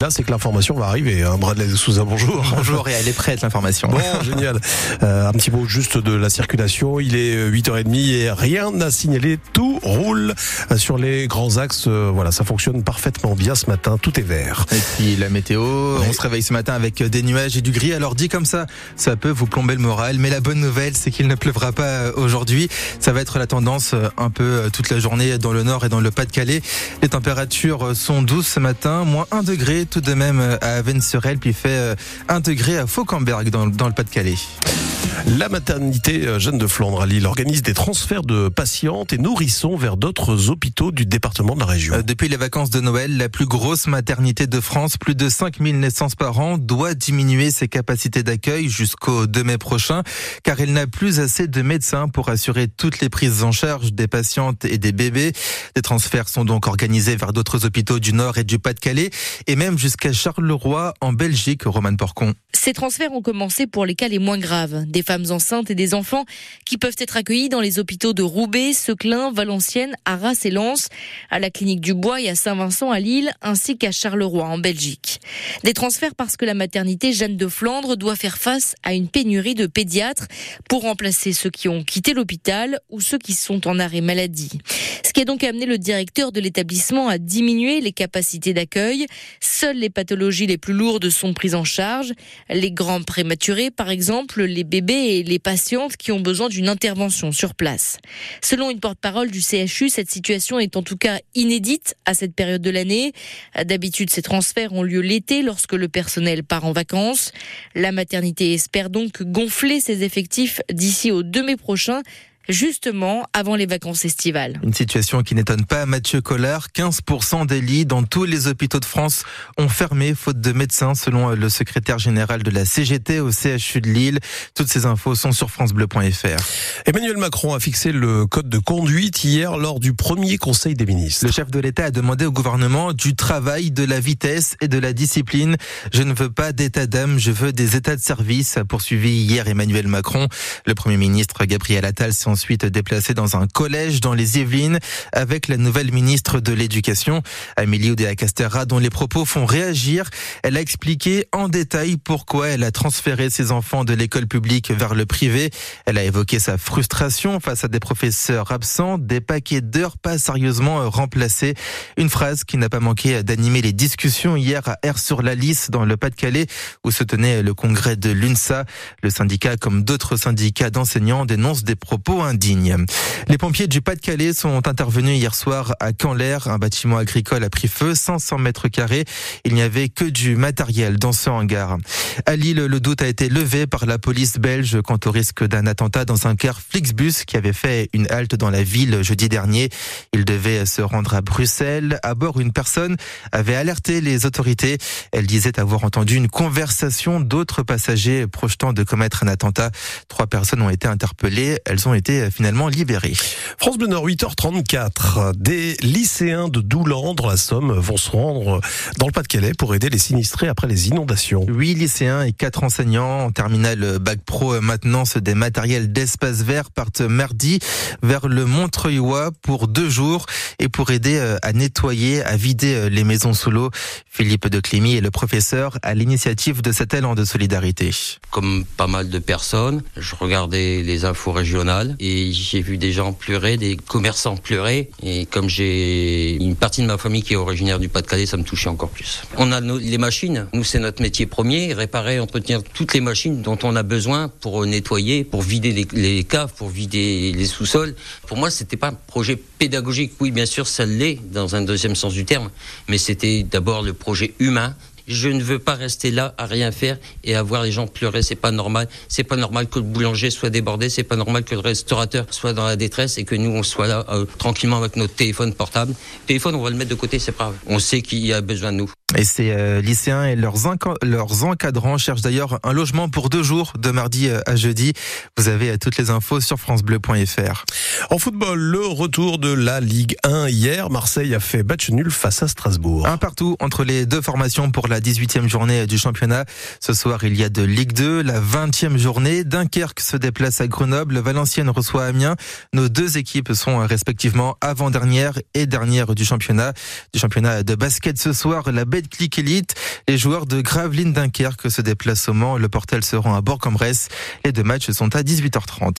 Là, c'est que l'information va arriver. Hein. Bradley Souza, bonjour. Bonjour, et elle est prête, l'information. Bon, génial. Euh, un petit mot juste de la circulation. Il est 8h30 et rien n'a signalé. Tout roule sur les grands axes. Euh, voilà, ça fonctionne parfaitement bien ce matin. Tout est vert. Et puis la météo, on se réveille ce matin avec des nuages et du gris. Alors dit comme ça, ça peut vous plomber le moral. Mais la bonne nouvelle, c'est qu'il ne pleuvra pas aujourd'hui. Ça va être la tendance euh, un peu toute la journée dans le nord et dans le Pas-de-Calais. Les températures sont douces ce matin, moins 1 degré tout de même euh, à Avennes-sur-Elle, puis fait 1 euh, degré à Fauquemberg dans le Pas-de-Calais. La maternité euh, Jeanne de Flandre à Lille organise des transferts de patientes et nourrissons vers d'autres hôpitaux du département de la région. Depuis les vacances de Noël, la plus grosse maternité de France, plus de 5000 naissances par an, doit diminuer ses capacités d'accueil jusqu'au 2 mai prochain, car elle n'a plus assez de médecins pour assurer toutes les prises en charge des patientes et des bébés. Des transferts sont donc organisés vers d'autres hôpitaux du Nord et du Pas-de-Calais, et même jusqu'à Charleroi en Belgique, Roman Porcon. Ces transferts ont commencé pour les cas les moins graves, des femmes enceintes et des enfants qui peuvent être accueillis dans les hôpitaux de Roubaix, Seclin, Valenciennes, Arras et Lens, à la clinique du Bois et à Saint-Vincent à Lille, ainsi qu'à Charleroi en Belgique. Des transferts parce que la maternité Jeanne de Flandre doit faire face à une pénurie de pédiatres pour remplacer ceux qui ont quitté l'hôpital ou ceux qui sont en arrêt maladie. Qui a donc amené le directeur de l'établissement à diminuer les capacités d'accueil. Seules les pathologies les plus lourdes sont prises en charge. Les grands prématurés, par exemple, les bébés et les patientes qui ont besoin d'une intervention sur place. Selon une porte-parole du CHU, cette situation est en tout cas inédite à cette période de l'année. D'habitude, ces transferts ont lieu l'été lorsque le personnel part en vacances. La maternité espère donc gonfler ses effectifs d'ici au 2 mai prochain justement avant les vacances estivales. Une situation qui n'étonne pas Mathieu Collard. 15% des lits dans tous les hôpitaux de France ont fermé faute de médecins selon le secrétaire général de la CGT au CHU de Lille. Toutes ces infos sont sur francebleu.fr. Emmanuel Macron a fixé le code de conduite hier lors du premier conseil des ministres. Le chef de l'État a demandé au gouvernement du travail, de la vitesse et de la discipline. Je ne veux pas d'état d'âme, je veux des états de service, a poursuivi hier Emmanuel Macron. Le premier ministre Gabriel Attal s'est ensuite déplacé dans un collège dans les Yvelines avec la nouvelle ministre de l'Éducation, Amélie Oudéa-Castera, dont les propos font réagir. Elle a expliqué en détail pourquoi elle a transféré ses enfants de l'école publique vers le privé. Elle a évoqué sa frustration face à des professeurs absents, des paquets d'heures pas sérieusement remplacés. Une phrase qui n'a pas manqué d'animer les discussions hier à Air sur la Lys dans le Pas-de-Calais où se tenait le congrès de l'UNSA. Le syndicat, comme d'autres syndicats d'enseignants, dénonce des propos Les pompiers du Pas-de-Calais sont intervenus hier soir à Canler. Un bâtiment agricole a pris feu, 500 mètres carrés. Il n'y avait que du matériel dans ce hangar. À Lille, le doute a été levé par la police belge quant au risque d'un attentat dans un car Flixbus qui avait fait une halte dans la ville jeudi dernier. Il devait se rendre à Bruxelles. À bord, une personne avait alerté les autorités. Elle disait avoir entendu une conversation d'autres passagers projetant de commettre un attentat. Trois personnes ont été interpellées. Elles ont été finalement libéré. France Bleu Nord 8h34. Des lycéens de Doulan dans la Somme vont se rendre dans le Pas-de-Calais pour aider les sinistrés après les inondations. Huit lycéens et quatre enseignants en terminale bac pro maintenance des matériels d'espace vert partent mardi vers le Montreuilois pour deux jours et pour aider euh, à nettoyer, à vider euh, les maisons sous l'eau. Philippe de Clémy est le professeur à l'initiative de cet élan de solidarité. Comme pas mal de personnes, je regardais les infos régionales et j'ai vu des gens pleurer, des commerçants pleurer. Et comme j'ai une partie de ma famille qui est originaire du Pas-de-Calais, ça me touchait encore plus. On a les machines. Nous, c'est notre métier premier, réparer, entretenir toutes les machines dont on a besoin pour nettoyer, pour vider les, les caves, pour vider les sous-sols. Pour moi, c'était pas un projet pédagogique. Oui, bien sûr, ça l'est dans un deuxième sens du terme, mais c'était d'abord le projet humain je ne veux pas rester là à rien faire et à voir les gens pleurer. C'est pas normal. C'est pas normal que le boulanger soit débordé. C'est pas normal que le restaurateur soit dans la détresse et que nous on soit là euh, tranquillement avec notre téléphone portable. téléphone, on va le mettre de côté, c'est pas grave. On sait qu'il y a besoin de nous. Et ces euh, lycéens et leurs, leurs encadrants cherchent d'ailleurs un logement pour deux jours de mardi euh, à jeudi. Vous avez toutes les infos sur francebleu.fr. En football, le retour de la Ligue 1 hier. Marseille a fait match nul face à Strasbourg. Un partout entre les deux formations pour la la 18e journée du championnat. Ce soir, il y a de Ligue 2, la 20e journée. Dunkerque se déplace à Grenoble, Valenciennes reçoit Amiens. Nos deux équipes sont respectivement avant-dernière et dernière du championnat. Du championnat de basket ce soir, la Click Elite. Les joueurs de Gravelines Dunkerque se déplacent au Mans. Le portel se rend à Bourg-en-Bresse. Les deux matchs sont à 18h30.